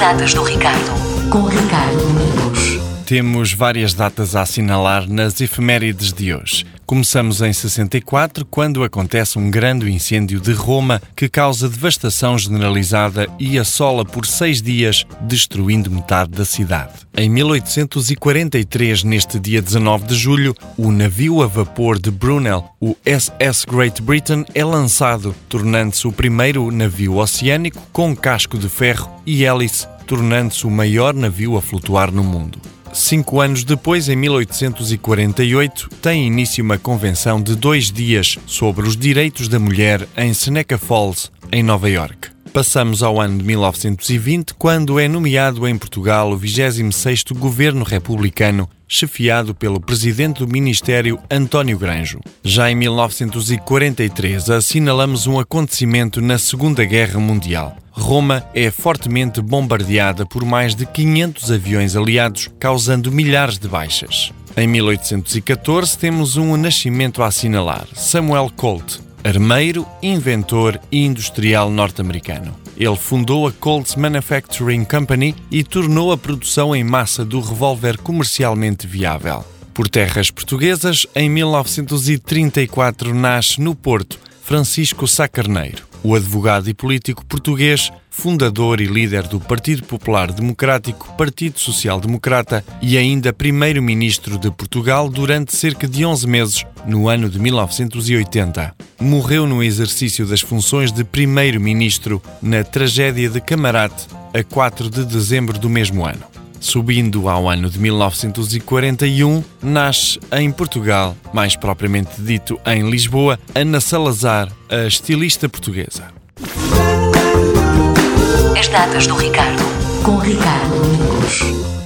datas do Ricardo. Com Ricardo Domingos. Temos várias datas a assinalar nas efemérides de hoje. Começamos em 64, quando acontece um grande incêndio de Roma que causa devastação generalizada e assola por seis dias, destruindo metade da cidade. Em 1843, neste dia 19 de julho, o navio a vapor de Brunel, o SS Great Britain, é lançado, tornando-se o primeiro navio oceânico com casco de ferro e hélice, tornando-se o maior navio a flutuar no mundo. Cinco anos depois, em 1848, tem início uma convenção de dois dias sobre os direitos da mulher em Seneca Falls, em Nova York. Passamos ao ano de 1920, quando é nomeado em Portugal o 26º governo republicano, chefiado pelo presidente do Ministério António Granjo. Já em 1943, assinalamos um acontecimento na Segunda Guerra Mundial. Roma é fortemente bombardeada por mais de 500 aviões aliados, causando milhares de baixas. Em 1814 temos um nascimento a assinalar, Samuel Colt, armeiro, inventor e industrial norte-americano. Ele fundou a Colts Manufacturing Company e tornou a produção em massa do revólver comercialmente viável. Por terras portuguesas, em 1934 nasce no Porto Francisco Sá Carneiro, o advogado e político português, fundador e líder do Partido Popular Democrático, Partido Social Democrata e ainda primeiro-ministro de Portugal durante cerca de 11 meses no ano de 1980. Morreu no exercício das funções de primeiro-ministro na tragédia de Camarate a 4 de dezembro do mesmo ano. Subindo ao ano de 1941, nasce em Portugal, mais propriamente dito em Lisboa, Ana Salazar, a estilista portuguesa. As datas do Ricardo. Com Ricardo.